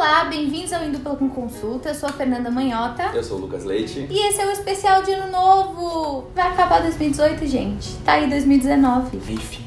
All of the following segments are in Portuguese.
Olá, bem-vindos ao Indo Pela Com Consulta. Eu sou a Fernanda Manhota. Eu sou o Lucas Leite. E esse é o especial de Ano Novo. Vai acabar 2018, gente. Tá aí 2019. Enfim.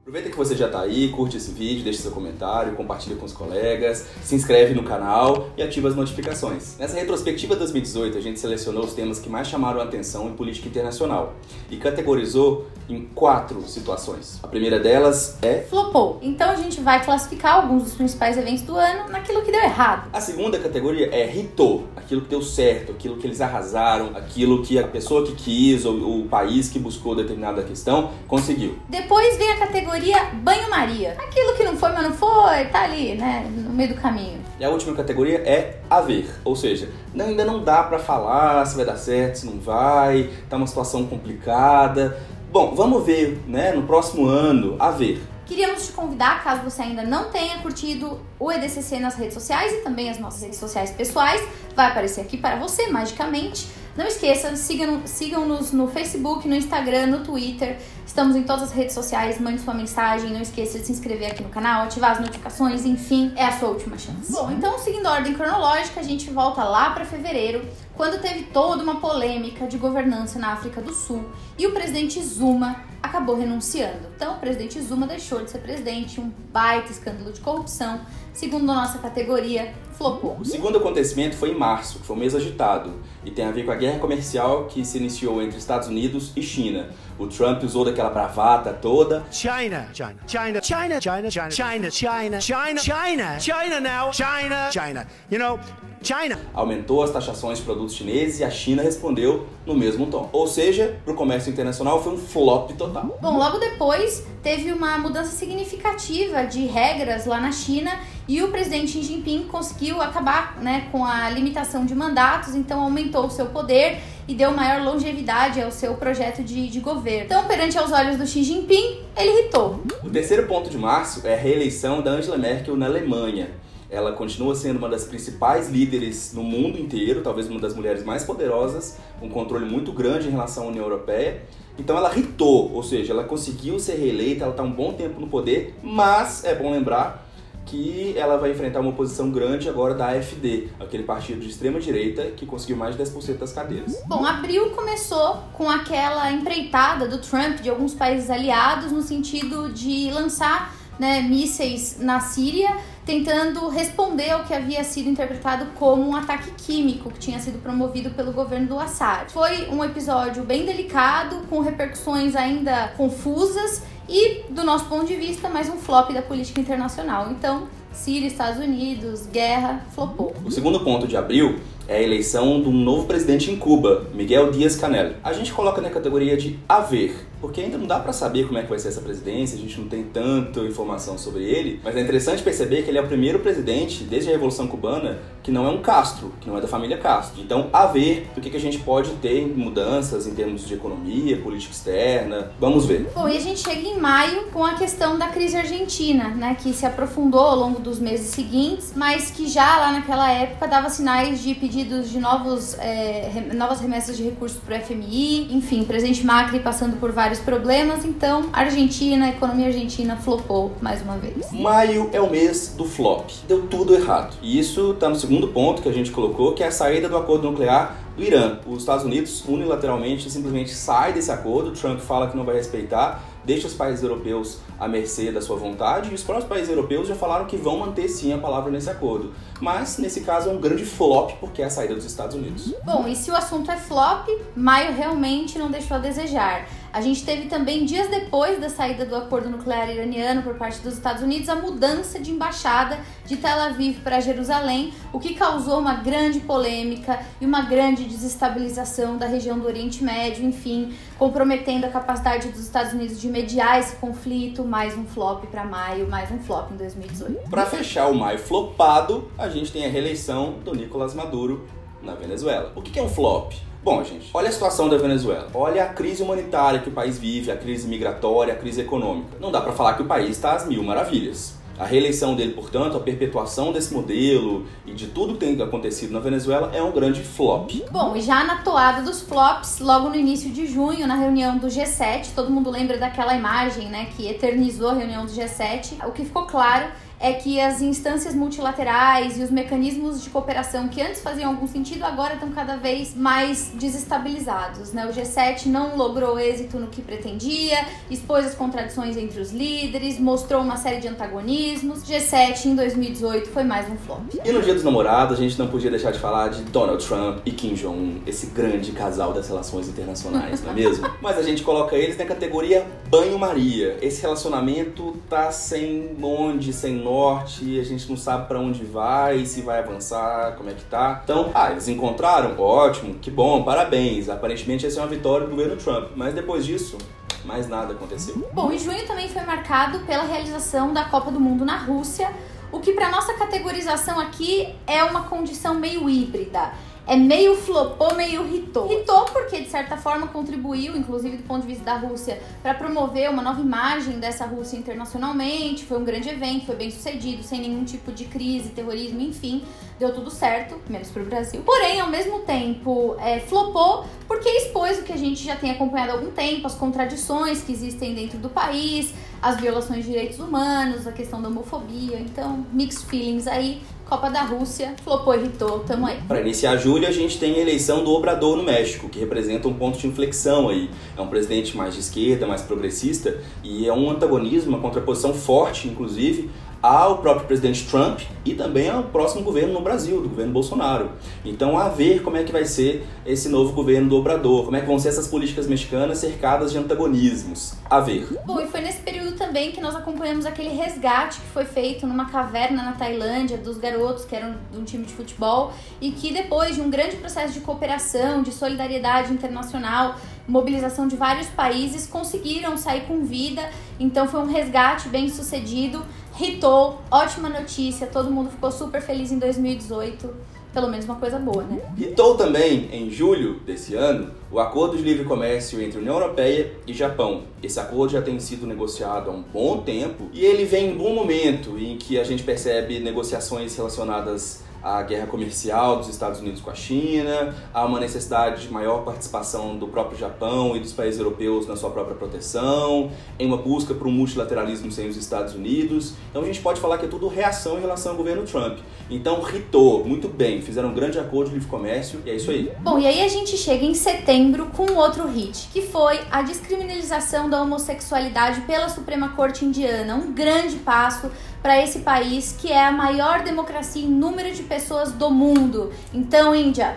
Aproveita que você já tá aí, curte esse vídeo, deixa seu comentário, compartilha com os colegas, se inscreve no canal e ativa as notificações. Nessa retrospectiva 2018, a gente selecionou os temas que mais chamaram a atenção em política internacional e categorizou em quatro situações. A primeira delas é Flopou. Então a gente vai classificar alguns dos principais eventos do ano naquilo que deu errado. A segunda categoria é hitou, aquilo que deu certo, aquilo que eles arrasaram, aquilo que a pessoa que quis ou o país que buscou determinada questão conseguiu. Depois vem a categoria banho-maria. Aquilo que não foi, mas não foi, tá ali, né, no meio do caminho. E a última categoria é haver, ou seja, não- ainda não dá pra falar se vai dar certo, se não vai, tá uma situação complicada. Bom, vamos ver, né, no próximo ano, haver. Queríamos te convidar, caso você ainda não tenha curtido o EDCC nas redes sociais e também as nossas redes sociais pessoais, vai aparecer aqui para você magicamente. Não esqueça, sigam- sigam-nos no Facebook, no Instagram, no Twitter. Estamos em todas as redes sociais, mande sua mensagem. Não esqueça de se inscrever aqui no canal, ativar as notificações, enfim, é a sua última chance. Bom, então seguindo a ordem cronológica, a gente volta lá para fevereiro, quando teve toda uma polêmica de governança na África do Sul e o presidente Zuma acabou renunciando. Então, o presidente Zuma deixou de ser presidente, um baita escândalo de corrupção, segundo a nossa categoria, flopou. O segundo acontecimento foi em março, que foi um mês agitado, e tem a ver com a guerra comercial que se iniciou entre Estados Unidos e China. O Trump usou daquela bravata toda China, China, China, China, China, China, China, China, China, China, China now, China, China. You know, China. aumentou as taxações de produtos chineses e a China respondeu no mesmo tom. Ou seja, para o comércio internacional foi um flop total. Bom, logo depois teve uma mudança significativa de regras lá na China e o presidente Xi Jinping conseguiu acabar né, com a limitação de mandatos, então aumentou o seu poder e deu maior longevidade ao seu projeto de, de governo. Então, perante aos olhos do Xi Jinping, ele irritou. O terceiro ponto de março é a reeleição da Angela Merkel na Alemanha. Ela continua sendo uma das principais líderes no mundo inteiro, talvez uma das mulheres mais poderosas, um controle muito grande em relação à União Europeia. Então ela ritou, ou seja, ela conseguiu ser reeleita, ela está um bom tempo no poder, mas é bom lembrar que ela vai enfrentar uma oposição grande agora da AfD, aquele partido de extrema direita que conseguiu mais de 10% das cadeiras. Bom, abril começou com aquela empreitada do Trump de alguns países aliados no sentido de lançar né, mísseis na Síria, tentando responder ao que havia sido interpretado como um ataque químico que tinha sido promovido pelo governo do Assad. Foi um episódio bem delicado, com repercussões ainda confusas e, do nosso ponto de vista, mais um flop da política internacional. Então, Síria, Estados Unidos, guerra, flopou. O segundo ponto de abril é a eleição de um novo presidente em Cuba, Miguel Dias-Canel. A gente coloca na categoria de haver, porque ainda não dá pra saber como é que vai ser essa presidência, a gente não tem tanta informação sobre ele, mas é interessante perceber que ele é o primeiro presidente desde a Revolução Cubana que não é um Castro, que não é da família Castro. Então, haver do que, que a gente pode ter em mudanças em termos de economia, política externa, vamos ver. Bom, e a gente chega em maio com a questão da crise argentina, né, que se aprofundou ao longo dos meses seguintes, mas que já lá naquela época dava sinais de pedidos de novos, é, novas remessas de recursos para o FMI, enfim, presidente Macri passando por vários problemas, então Argentina, a economia argentina flopou mais uma vez. Maio é o mês do flop. Deu tudo errado. E isso está no segundo ponto que a gente colocou, que é a saída do acordo nuclear do Irã. Os Estados Unidos unilateralmente simplesmente sai desse acordo. Trump fala que não vai respeitar, deixa os países europeus à mercê da sua vontade e os próprios países europeus já falaram que vão manter sim a palavra nesse acordo. Mas nesse caso é um grande flop porque é a saída dos Estados Unidos. Bom, e se o assunto é flop, maio realmente não deixou a desejar. A gente teve também, dias depois da saída do acordo nuclear iraniano por parte dos Estados Unidos, a mudança de embaixada de Tel Aviv para Jerusalém, o que causou uma grande polêmica e uma grande desestabilização da região do Oriente Médio, enfim, comprometendo a capacidade dos Estados Unidos de mediar esse conflito. Mais um flop para maio, mais um flop em 2018. Para fechar o maio flopado, a gente tem a reeleição do Nicolás Maduro na Venezuela. O que é um flop? Bom, gente, olha a situação da Venezuela. Olha a crise humanitária que o país vive, a crise migratória, a crise econômica. Não dá pra falar que o país está às mil maravilhas. A reeleição dele, portanto, a perpetuação desse modelo e de tudo que tem acontecido na Venezuela é um grande flop. Bom, e já na toada dos flops, logo no início de junho, na reunião do G7, todo mundo lembra daquela imagem, né, que eternizou a reunião do G7. O que ficou claro é que as instâncias multilaterais e os mecanismos de cooperação que antes faziam algum sentido agora estão cada vez mais desestabilizados. Né? O G7 não logrou êxito no que pretendia, expôs as contradições entre os líderes, mostrou uma série de antagonismos. G7 em 2018 foi mais um flop. E no Dia dos Namorados a gente não podia deixar de falar de Donald Trump e Kim Jong-un, esse grande casal das relações internacionais, não é mesmo? Mas a gente coloca eles na categoria banho-maria. Esse relacionamento tá sem onde, sem norte, a gente não sabe para onde vai, se vai avançar, como é que tá. Então, ah, eles encontraram? Ótimo, que bom, parabéns. Aparentemente essa é uma vitória do governo Trump. Mas depois disso, mais nada aconteceu. Bom, e junho também foi marcado pela realização da Copa do Mundo na Rússia, o que para nossa categorização aqui é uma condição meio híbrida é meio flopou, meio hitou. Hitou porque, de certa forma, contribuiu, inclusive do ponto de vista da Rússia, para promover uma nova imagem dessa Rússia internacionalmente. Foi um grande evento, foi bem sucedido, sem nenhum tipo de crise, terrorismo, enfim. Deu tudo certo, menos para o Brasil. Porém, ao mesmo tempo, é, flopou porque expôs o que a gente já tem acompanhado há algum tempo, as contradições que existem dentro do país, as violações de direitos humanos, a questão da homofobia. Então, mixed feelings aí. Copa da Rússia, flopou, irritou, tamo aí. Para iniciar julho, a gente tem a eleição do Obrador no México, que representa um ponto de inflexão aí. É um presidente mais de esquerda, mais progressista, e é um antagonismo, uma contraposição forte, inclusive, ao próprio presidente Trump e também ao próximo governo no Brasil, do governo Bolsonaro. Então, a ver como é que vai ser esse novo governo do Obrador, como é que vão ser essas políticas mexicanas cercadas de antagonismos. A ver. Bom, e foi nesse período também que nós acompanhamos aquele resgate que foi feito numa caverna na Tailândia dos garotos que eram de um time de futebol e que depois de um grande processo de cooperação, de solidariedade internacional, mobilização de vários países, conseguiram sair com vida. Então foi um resgate bem sucedido Ritou, ótima notícia, todo mundo ficou super feliz em 2018. Pelo menos uma coisa boa, né? Ritou também, em julho desse ano, o Acordo de Livre Comércio entre União Europeia e Japão. Esse acordo já tem sido negociado há um bom tempo e ele vem em um bom momento em que a gente percebe negociações relacionadas a guerra comercial dos Estados Unidos com a China, há uma necessidade de maior participação do próprio Japão e dos países europeus na sua própria proteção, em uma busca por um multilateralismo sem os Estados Unidos. Então a gente pode falar que é tudo reação em relação ao governo Trump. Então, ritou, muito bem, fizeram um grande acordo de livre comércio e é isso aí. Bom, e aí a gente chega em setembro com outro hit, que foi a descriminalização da homossexualidade pela Suprema Corte Indiana, um grande passo para esse país que é a maior democracia em número de pessoas do mundo. Então, Índia,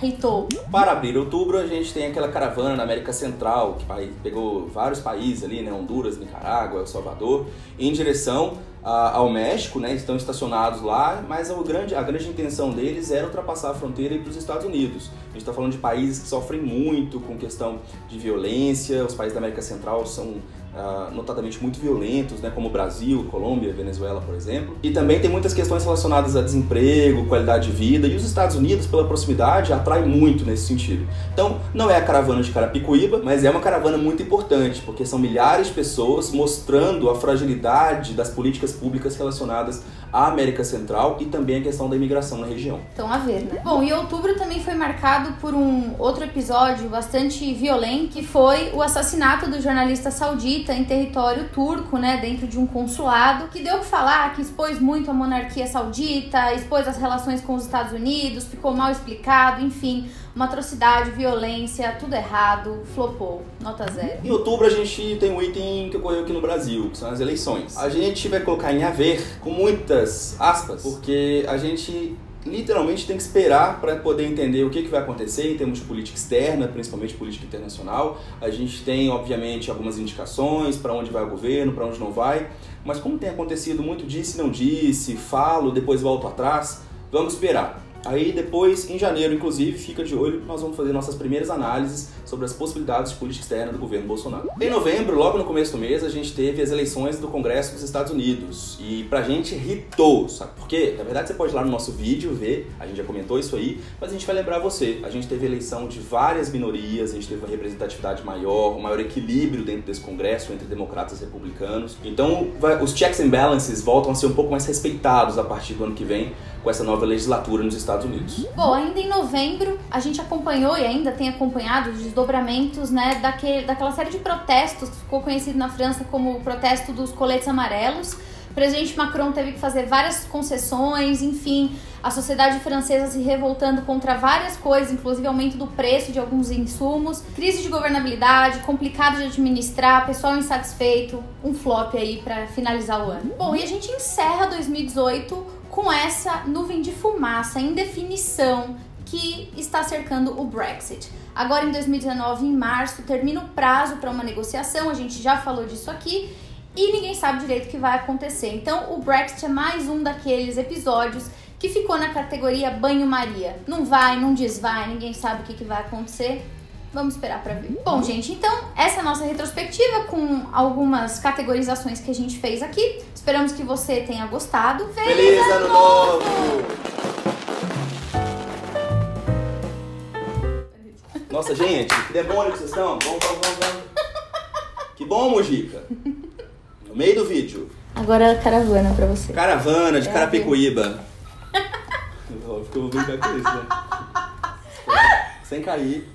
Reitou. Para abrir outubro, a gente tem aquela caravana na América Central, que pegou vários países ali, né? Honduras, Nicarágua, El Salvador, em direção ao México, né? Estão estacionados lá, mas a grande, a grande intenção deles era ultrapassar a fronteira e para os Estados Unidos. A gente está falando de países que sofrem muito com questão de violência. Os países da América Central são Uh, notadamente muito violentos, né, como Brasil, Colômbia, Venezuela, por exemplo. E também tem muitas questões relacionadas a desemprego, qualidade de vida, e os Estados Unidos, pela proximidade, atrai muito nesse sentido. Então, não é a caravana de Carapicuíba, mas é uma caravana muito importante, porque são milhares de pessoas mostrando a fragilidade das políticas públicas relacionadas à América Central e também a questão da imigração na região. Então, a ver, né? Bom, e outubro também foi marcado por um outro episódio bastante violento, que foi o assassinato do jornalista saudita em território turco, né, dentro de um consulado, que deu o que falar, que expôs muito a monarquia saudita, expôs as relações com os Estados Unidos, ficou mal explicado, enfim, uma atrocidade, violência, tudo errado, flopou, nota zero. Em outubro a gente tem um item que ocorreu aqui no Brasil, que são as eleições. A gente vai colocar em haver com muitas aspas, porque a gente literalmente tem que esperar para poder entender o que, que vai acontecer em termos de política externa, principalmente política internacional. A gente tem, obviamente, algumas indicações para onde vai o governo, para onde não vai, mas como tem acontecido muito disse não disse, falo, depois volto atrás, vamos esperar. Aí depois, em janeiro, inclusive, fica de olho, nós vamos fazer nossas primeiras análises sobre as possibilidades de política externa do governo Bolsonaro. Em novembro, logo no começo do mês, a gente teve as eleições do Congresso dos Estados Unidos. E pra gente irritou, sabe por quê? Na verdade, você pode ir lá no nosso vídeo ver, a gente já comentou isso aí, mas a gente vai lembrar você. A gente teve eleição de várias minorias, a gente teve uma representatividade maior, um maior equilíbrio dentro desse Congresso entre democratas e republicanos. Então, vai, os checks and balances voltam a ser um pouco mais respeitados a partir do ano que vem com essa nova legislatura nos Estados Unidos. Bom, ainda em novembro, a gente acompanhou e ainda tem acompanhado os desdobramentos né, daquele, daquela série de protestos que ficou conhecido na França como o protesto dos coletes amarelos. O presidente Macron teve que fazer várias concessões, enfim, a sociedade francesa se revoltando contra várias coisas, inclusive aumento do preço de alguns insumos, crise de governabilidade, complicado de administrar, pessoal insatisfeito, um flop aí para finalizar o ano. Bom, e a gente encerra 2018 com essa nuvem de fumaça, indefinição que está cercando o Brexit. Agora em 2019, em março, termina o prazo para uma negociação, a gente já falou disso aqui, e ninguém sabe direito o que vai acontecer. Então, o Brexit é mais um daqueles episódios que ficou na categoria banho-maria. Não vai, não desvai, ninguém sabe o que, que vai acontecer. Vamos esperar para ver. Bom, gente, então essa é a nossa retrospectiva com algumas categorizações que a gente fez aqui. Esperamos que você tenha gostado. Feliz, Feliz ano novo! Nossa, gente, que demônio que vocês estão? Vamos, vamos, vamos, vamos. Que bom, Mojica. No meio do vídeo. Agora caravana pra você. Caravana de é Carapicuíba. Eu vou brincar com isso, né? Sem cair.